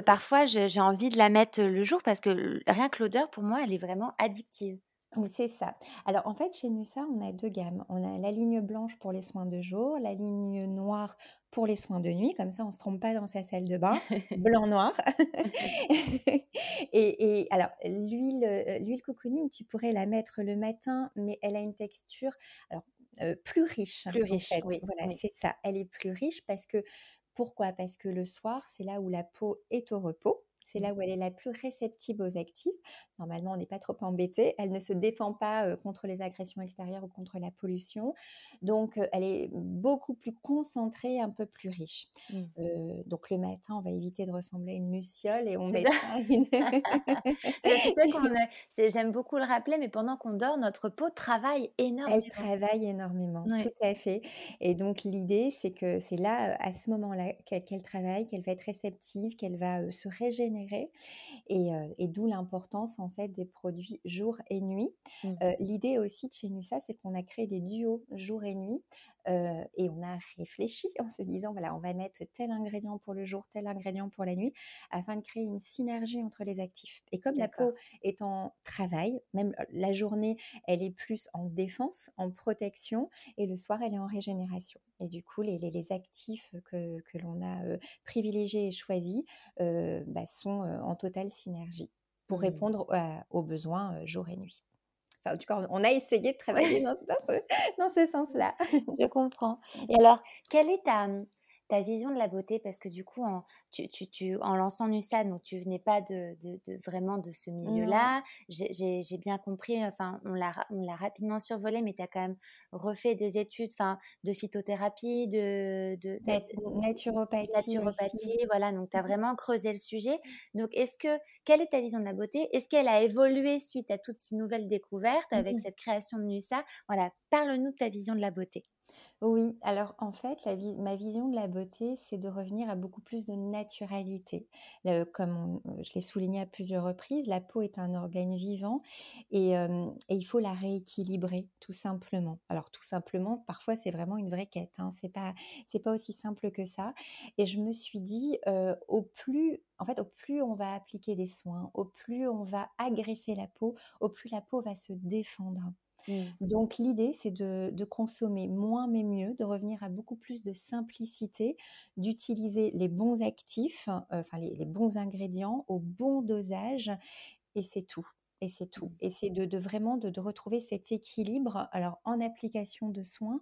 parfois j'ai envie de la mettre le jour parce que rien que l'odeur pour moi elle est vraiment addictive. C'est ça. Alors en fait, chez Nusa, on a deux gammes. On a la ligne blanche pour les soins de jour, la ligne noire pour les soins de nuit. Comme ça, on ne se trompe pas dans sa salle de bain. Blanc-noir. et, alors, l'huile, euh, l'huile cocooning, tu pourrais la mettre le matin, mais elle a une texture alors, euh, plus riche. Plus riche, Voilà, c'est ça. Elle est plus riche parce que, pourquoi? Parce que le soir, c'est là où la peau est au repos. C'est là où elle est la plus réceptive aux actifs. Normalement, on n'est pas trop embêté. Elle ne se défend pas contre les agressions extérieures ou contre la pollution. Donc, elle est beaucoup plus concentrée, un peu plus riche. Mmh. donc, le matin, on va éviter de ressembler à une luciole et on met une. J'aime beaucoup le rappeler, mais pendant qu'on dort, notre peau travaille énormément. Elle travaille énormément, tout à fait. Et donc, l'idée, c'est que c'est là, à ce moment-là, qu'elle travaille, qu'elle va être réceptive, qu'elle va se régénérer et, d'où l'importance en fait des produits jour et nuit. Mmh. L'idée aussi de chez Nusa, c'est qu'on a créé des duos jour et nuit et on a réfléchi en se disant voilà, on va mettre tel ingrédient pour le jour, tel ingrédient pour la nuit, afin de créer une synergie entre les actifs. Et comme la peau est en travail, même la journée, elle est plus en défense, en protection, et le soir, elle est en régénération. Et du coup, les, les, actifs que, que l'on a privilégiés et choisis bah, sont en totale synergie pour mmh. répondre aux besoins jour et nuit. Enfin, en tout cas, on a essayé de travailler dans, dans ce, sens-là. Je comprends. Et alors, quelle est ta, ta vision de la beauté Parce que du coup, en, tu, tu, tu, en lançant Nusa, donc tu venais pas de, de, vraiment de ce milieu-là. J'ai bien compris, enfin, on l'a rapidement survolé, mais tu as quand même refait des études de phytothérapie, de, de, naturopathie. Naturopathie, voilà, donc tu as vraiment creusé le sujet. Donc, est-ce que, quelle est ta vision de la beauté? Est-ce qu'elle a évolué suite à toutes ces nouvelles découvertes avec cette création de Nusa? Voilà, parle-nous de ta vision de la beauté. Oui, alors en fait, ma vision de la beauté, c'est de revenir à beaucoup plus de naturalité. comme euh, je l'ai souligné à plusieurs reprises, la peau est un organe vivant et, il faut la rééquilibrer, tout simplement. Alors tout simplement, parfois c'est vraiment une vraie quête. Hein, c'est pas c'est pas aussi simple que ça. Et je me suis dit, au plus en fait, au plus on va appliquer des soins, au plus on va agresser la peau, au plus la peau va se défendre. Mmh. Donc l'idée, c'est de, consommer moins mais mieux, de revenir à beaucoup plus de simplicité, d'utiliser les bons actifs, euh, enfin les, bons ingrédients au bon dosage, et c'est tout. Et c'est tout. Mmh. Et c'est de, vraiment de, de, retrouver cet équilibre, alors en application de soins,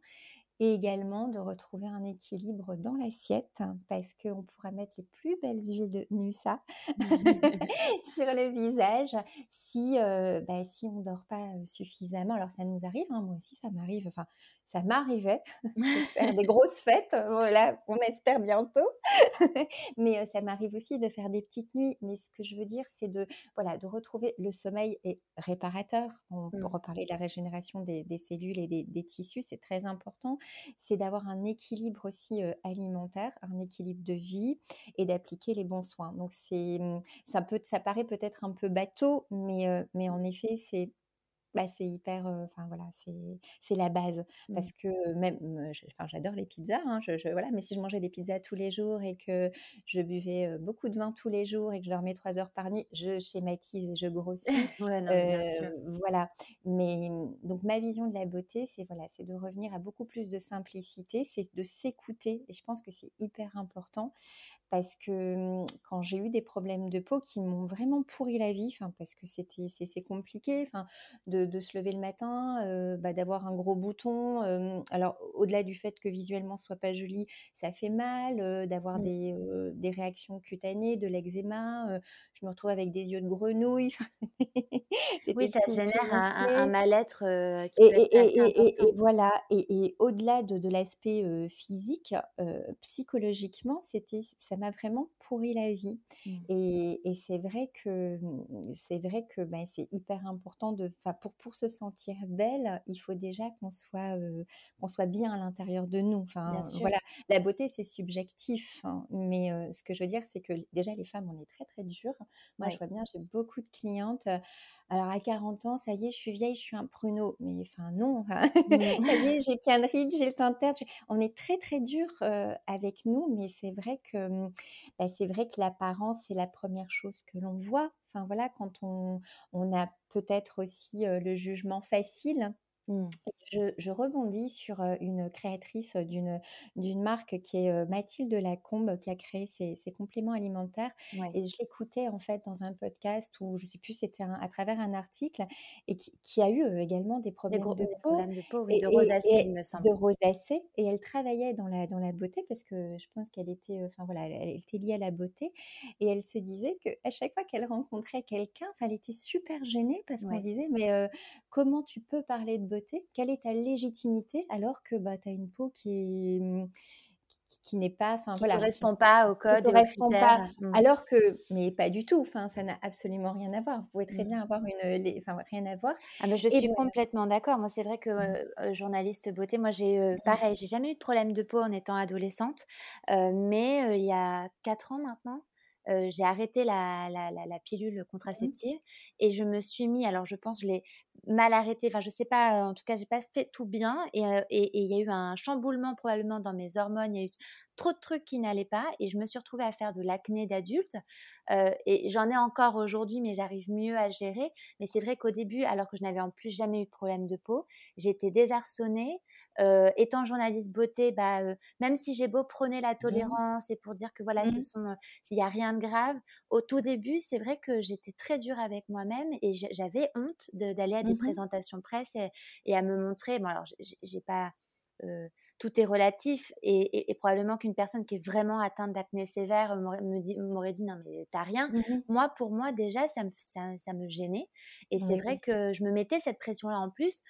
et également de retrouver un équilibre dans l'assiette parce qu'on pourra mettre les plus belles huiles de Nusa sur le visage si, euh, bah, si on ne dort pas suffisamment. Alors ça nous arrive, hein, moi aussi ça m'arrive, enfin ça m'arrivait de faire des grosses fêtes, voilà, on espère bientôt, mais ça m'arrive aussi de faire des petites nuits. Mais ce que je veux dire, c'est de, voilà, de retrouver le sommeil est réparateur. On peut mmh. reparler de la régénération des, cellules et des, des tissus, c'est très important c'est d'avoir un équilibre aussi alimentaire, un équilibre de vie et d'appliquer les bons soins. Donc c'est mmh, ça peut ça paraît peut-être un peu bateau, mais mais en effet c'est bah, c'est hyper, enfin voilà, c'est la base mmh. parce que même, enfin j'adore les pizzas, hein, je, voilà, mais si je mangeais des pizzas tous les jours et que je buvais beaucoup de vin tous les jours et que je dormais trois heures par nuit, je schématise et je grossis. voilà, mais mmh, donc ma vision de la beauté, c'est voilà, c'est de revenir à beaucoup plus de simplicité, c'est de s'écouter et je pense que c'est hyper important parce que quand j'ai eu des problèmes de peau qui m'ont vraiment pourri la vie, parce que c'était c'est compliqué, enfin de, de, se lever le matin, bah, d'avoir un gros bouton. alors au-delà du fait que visuellement ce soit pas joli, ça fait mal, d'avoir mmh. des, des, réactions cutanées, de l'eczéma. je me retrouve avec des yeux de grenouille. oui, ça génère un, mal-être. et, et, et, et, voilà. Et, au-delà de, de l'aspect physique, psychologiquement, c'était ça m'a vraiment pourri la vie. Mmh. Et, et c'est vrai que mmh, c'est vrai que ben, c'est hyper important de, pour pour se sentir belle, il faut déjà qu'on soit qu'on soit bien à l'intérieur de nous. Enfin voilà, la beauté c'est subjectif, hein, mais ce que je veux dire c'est que déjà les femmes on est très très dur. Moi je vois bien, j'ai beaucoup de clientes alors à 40 ans, ça y est, je suis vieille, je suis un pruneau. Mais enfin non, mmh. ça y est, j'ai plein de rides, j'ai le teint de terre. On est très très dur avec nous, mais c'est vrai que mmh, bah, c'est vrai que l'apparence c'est la première chose que l'on voit. Enfin voilà, quand on, on a peut-être aussi le jugement facile Mmh. Je, rebondis sur une créatrice d'une, d'une marque qui est Mathilde Lacombe, qui a créé ses, compléments alimentaires. Et je l'écoutais en fait dans un podcast où je ne sais plus, c'était à travers un article, et qui, a eu également des problèmes, de, peau, de peau. de rosacée, il me semble. De rosacée. Et elle travaillait dans la, dans la beauté parce que je pense qu'elle était, enfin voilà, elle, était liée à la beauté. Et elle se disait qu'à chaque fois qu'elle rencontrait quelqu'un, elle était super gênée parce qu'on disait, mais comment tu peux parler de beauté quelle est ta légitimité alors que bah, tu as une peau qui est mmh, qui, n'est pas, enfin voilà, correspond pas au code, qui correspond pas. Mmh. Alors que, mais pas du tout. Enfin, ça n'a absolument rien à voir. Vous pouvez très mmh. bien avoir une, enfin rien à voir. Ah mais je suis complètement d'accord. Moi, c'est vrai que journaliste beauté, moi j'ai pareil, j'ai jamais eu de problème de peau en étant adolescente, mais il y a quatre ans maintenant, j'ai arrêté la, la, la, pilule mmh. contraceptive et je me suis mis, alors je pense je l'ai mal arrêté, enfin je sais pas, en tout cas j'ai pas fait tout bien et il y a eu un chamboulement probablement dans mes hormones, il y a eu trop de trucs qui n'allaient pas et je me suis retrouvée à faire de l'acné d'adulte et j'en ai encore aujourd'hui mais j'arrive mieux à gérer. Mais c'est vrai qu'au début alors que je n'avais en plus jamais eu de problème de peau j'étais désarçonnée euh, étant journaliste beauté, bah, euh, même si j'ai beau prôner la mmh tolérance et pour dire que voilà, mmh il n'y a rien de grave, au tout début, c'est vrai que j'étais très dure avec moi-même et j'avais honte d'aller à des mmh présentations presse et, à me montrer. Bon, alors, j'ai pas. Euh, tout est relatif et, probablement qu'une personne qui est vraiment atteinte d'acné sévère m'aurait dit non mais t'as rien. Moi pour moi déjà ça me, ça, me gênait et c'est vrai que je me mettais cette pression là en plus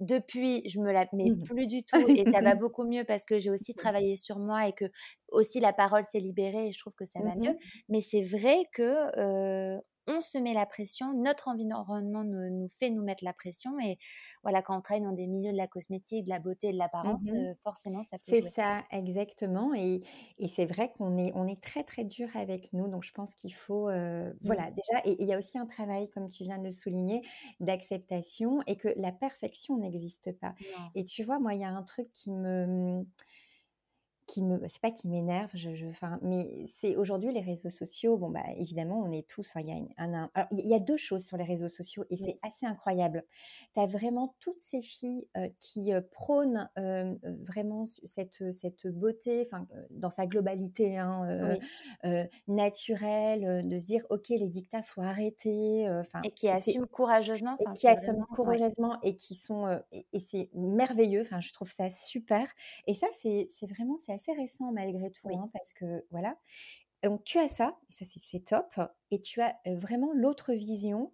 depuis, je me la mets mmh. plus du tout et ça va beaucoup mieux parce que j'ai aussi travaillé sur moi et que aussi la parole s'est libérée et je trouve que ça va mmh mieux. Mais c'est vrai que on se met la pression, notre environnement nous, fait nous mettre la pression. Et voilà, quand on travaille dans des milieux de la cosmétique, de la beauté, de l'apparence, mmh euh, forcément, ça peut C'est ça, exactement. Et, c'est vrai qu'on est, on est très, très dur avec nous. Donc, je pense qu'il faut, euh, mmh. voilà, déjà, et il y a aussi un travail, comme tu viens de le souligner, d'acceptation et que la perfection n'existe pas. Et tu vois, moi, il y a un truc qui me qui me c'est pas qui m'énerve je, je enfin mais c'est aujourd'hui les réseaux sociaux bon bah évidemment on est tous il y a un, alors, il y a deux choses sur les réseaux sociaux et c'est assez incroyable. Tu as vraiment toutes ces filles qui prônent vraiment cette cette beauté enfin dans sa globalité hein, naturelle de se dire ok les dictats faut arrêter enfin et qui assument courageusement et qui assument courageusement et qui sont et, et c'est merveilleux enfin je trouve ça super et ça c'est vraiment c'est assez récent malgré tout, hein, parce que voilà. Donc tu as ça, ça c'est top, et tu as vraiment l'autre vision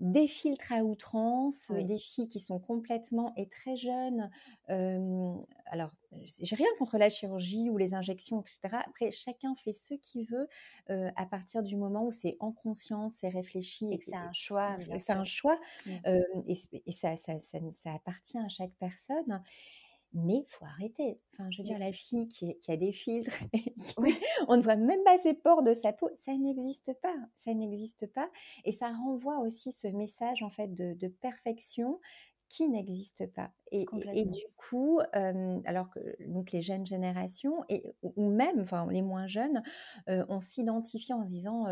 des filtres à outrance, des filles qui sont complètement et très jeunes. alors, j'ai rien contre la chirurgie ou les injections, etc. Après, chacun fait ce qu'il veut à partir du moment où c'est en conscience, c'est réfléchi. Et que c'est un choix. C'est un choix. Mmh. et, ça, ça, ça, appartient à chaque personne mais faut arrêter. Enfin, je veux dire, la fille qui, a des filtres, on ne voit même pas ses pores de sa peau, ça n'existe pas, ça n'existe pas, et ça renvoie aussi ce message en fait de, perfection qui n'existe pas. Et, du coup, alors que donc les jeunes générations, et, ou même enfin, les moins jeunes, on s'identifie en se disant,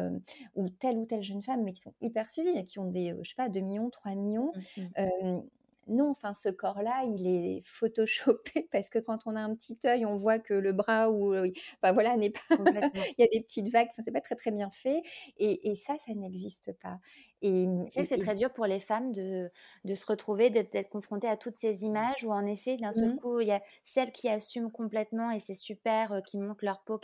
ou telle ou telle jeune femme, mais qui sont hyper suivies, qui ont des, je sais pas, 2 millions, 3 millions, mmh non, enfin ce corps-là, il est photoshopé parce que quand on a un petit œil, on voit que le bras ou enfin voilà n'est pas il y a des petites vagues, enfin c'est pas très très bien fait et, ça ça n'existe pas. Et, c'est que c'est très dur pour les femmes de, de se retrouver, d'être confrontées à toutes ces images où en effet, d'un seul mmh. coup, il y a celles qui assument complètement et c'est super, qui montrent leur peau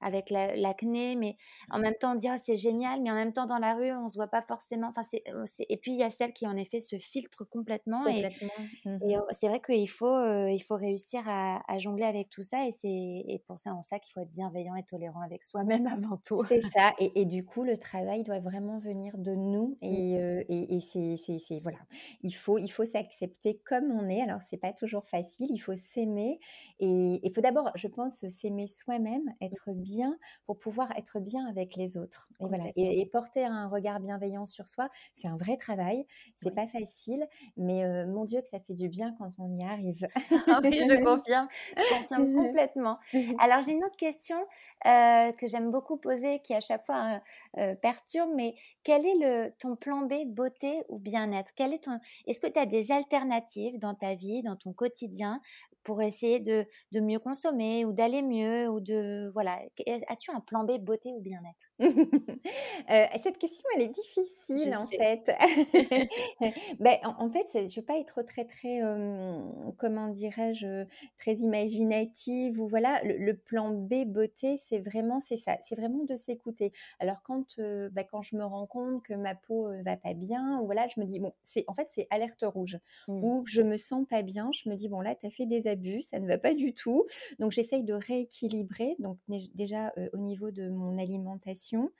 avec l'acné, mais en même temps, on dit «Oh, c'est génial, mais en même temps, dans la rue, on se voit pas forcément. Enfin, et puis, il y a celles qui en effet se filtrent complètement. Et, mmh c'est vrai qu'il faut, il faut réussir à, jongler avec tout ça et c'est pour ça, en ça qu'il faut être bienveillant et tolérant avec soi-même avant tout. C'est ça. Et, et, du coup, le travail doit vraiment venir de nous Et, et, c'est, voilà, il faut, il faut s'accepter comme on est. Alors, c'est pas toujours facile, il faut s'aimer. Et il faut d'abord, je pense, s'aimer soi-même, mmh. être bien pour pouvoir être bien avec les autres. Et voilà, et, porter un regard bienveillant sur soi, c'est un vrai travail. C'est pas facile, mais mon Dieu, que ça fait du bien quand on y arrive. Ah oui, je confirme, je confirme complètement. Alors, j'ai une autre question que j'aime beaucoup poser, qui à chaque fois perturbe, mais quel est le, ton plan B beauté ou bien-être? Quel est ton Est-ce que tu as des alternatives dans ta vie, dans ton quotidien pour essayer de, de mieux consommer ou d'aller mieux ou de voilà. As-tu un plan B beauté ou bien-être? Euh, cette question elle est difficile en fait. Ben, en, fait je veux pas être très très comment dirais-je très imaginative ou voilà. Le, plan B beauté c'est vraiment c'est ça. C'est vraiment de s'écouter. Alors quand ben, quand je me rends compte que ma peau va pas bien ou voilà je me dis bon c'est en fait c'est alerte rouge mmh. ou je me sens pas bien je me dis bon là tu as fait des ça ne va pas du tout. Donc j'essaye de rééquilibrer, donc déjà au niveau de mon alimentation.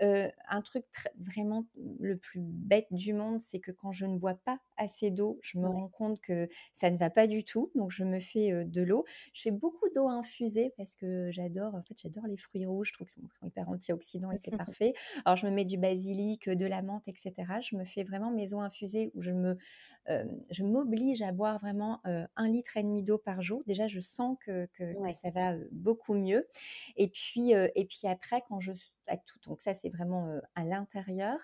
un truc vraiment le plus bête du monde, c'est que quand je ne bois pas assez d'eau, je me rends compte que ça ne va pas du tout. Donc je me fais de l'eau. Je fais beaucoup d'eau infusée parce que j'adore, en fait, j'adore les fruits rouges. Je trouve qu'ils sont, hyper antioxydants et c'est parfait. Alors je me mets du basilic, de la menthe, etc. Je me fais vraiment mes eaux infusées où je me, je m'oblige à boire vraiment un litre et demi d'eau par jour. Déjà, je sens que, ça va beaucoup mieux. Et puis, et puis après, quand je à tout. Donc ça, c'est vraiment à l'intérieur.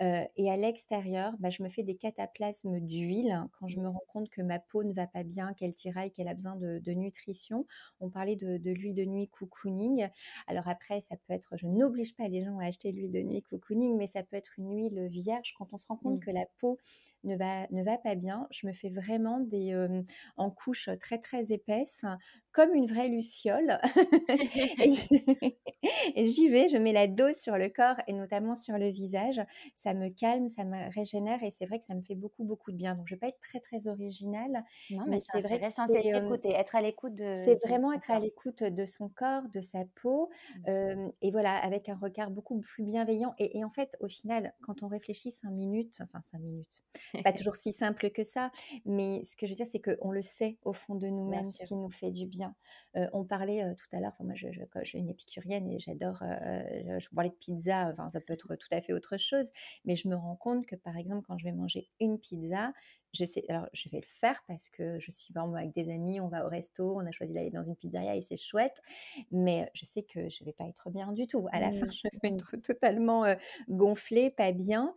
Et à l'extérieur, bah, je me fais des cataplasmes d'huile hein, quand je me rends compte que ma peau ne va pas bien, qu'elle tiraille, qu'elle a besoin de, nutrition. On parlait de, l'huile de nuit cocooning. Alors après, ça peut être, je n'oblige pas les gens à acheter l'huile de nuit cocooning, mais ça peut être une huile vierge. Quand on se rend compte mmh. que la peau ne va, ne va pas bien, je me fais vraiment des en couches très très épaisses, comme une vraie luciole. et j'y vais, je mets la dose sur le corps et notamment sur le visage. Ça me calme, ça me régénère et c'est vrai que ça me fait beaucoup, beaucoup de bien. Donc, je ne vais pas être très, très originale. Non, mais, c'est vrai que c'est écouter, être à l'écoute de. C'est vraiment être à l'écoute de son corps, de sa peau. Mmh. et voilà, avec un regard beaucoup plus bienveillant. Et, en fait, au final, quand on réfléchit cinq minutes, enfin cinq minutes, pas toujours si simple que ça, mais ce que je veux dire, c'est qu'on le sait au fond de nous-mêmes, ce qui nous fait du bien. on parlait tout à l'heure, moi, je, je, je, suis une épicurienne et j'adore je parlais de pizza, enfin, ça peut être tout à fait autre chose, mais je me rends compte que par exemple, quand je vais manger une pizza, je sais, alors je vais le faire parce que je suis par avec des amis, on va au resto, on a choisi d'aller dans une pizzeria et c'est chouette, mais je sais que je vais pas être bien du tout. À la fin, mmh. je vais être totalement gonflée, pas bien.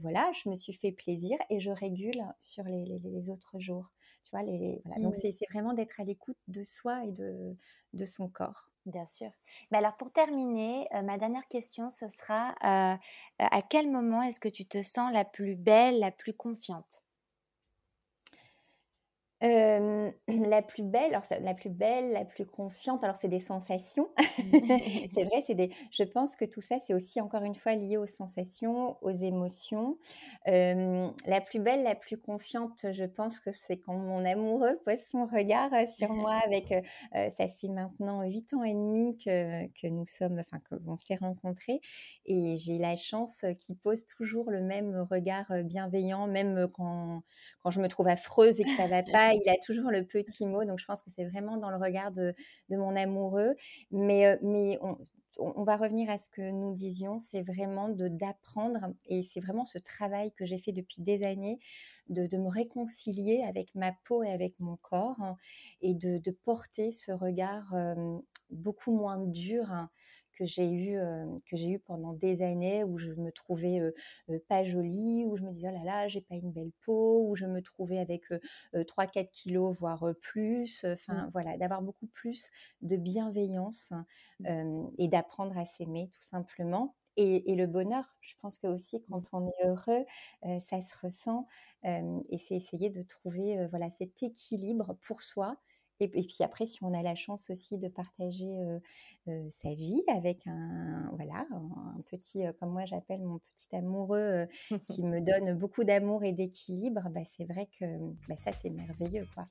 voilà, je me suis fait plaisir et je régule sur les, autres jours. Tu vois, les, voilà. Donc mmh. c'est vraiment d'être à l'écoute de soi et de, de son corps. Bien sûr. Mais alors pour terminer, euh, ma dernière question, ce sera euh, à quel moment est-ce que tu te sens la plus belle, la plus confiante? la plus belle, alors la plus belle, la plus confiante, alors c'est des sensations. C'est vrai, c'est des je pense que tout ça, c'est aussi encore une fois lié aux sensations, aux émotions. la plus belle, la plus confiante, je pense que c'est quand mon amoureux pose son regard, sur moi avec, ça fait maintenant 8 ans et demi que que nous sommes enfin qu'on s'est rencontrés et j'ai la chance, qu'il pose toujours le même regard, bienveillant, même quand quand je me trouve affreuse et que ça va pas, il a toujours le petit mot. Donc, je pense que c'est vraiment dans le regard de, mon amoureux. Mais, mais on, va revenir à ce que nous disions, c'est vraiment de d'apprendre, et c'est vraiment ce travail que j'ai fait depuis des années, de, me réconcilier avec ma peau et avec mon corps, et de, porter ce regard beaucoup moins dur. Que j'ai eu que j'ai eu pendant des années où je me trouvais pas jolie, où je me disais oh là là j'ai pas une belle peau, où je me trouvais avec 3-4 kilos voire plus. Enfin mmh. voilà, d'avoir beaucoup plus de bienveillance mmh. et d'apprendre à s'aimer tout simplement et, le bonheur. Je pense que aussi quand on est heureux, ça se ressent. et c'est essayer de trouver voilà cet équilibre pour soi et, puis après, si on a la chance aussi de partager sa vie avec un, voilà, un petit, comme moi j'appelle mon petit amoureux qui me donne beaucoup d'amour et d'équilibre, bah, c'est vrai que bah, ça c'est merveilleux. Quoi.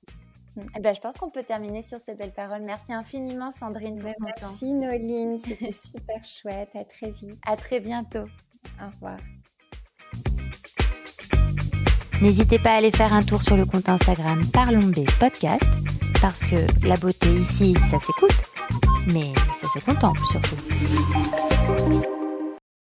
Mmh. Eh ben, je pense qu'on peut terminer sur ces belles paroles. Merci infiniment Sandrine pour bah, Merci Noline, c'était super chouette. À très vite. À très bientôt. Au revoir. N'hésitez pas à aller faire un tour sur le compte Instagram Parlons B Podcast parce que la beauté ici, ça s'écoute, mais ça se contemple surtout.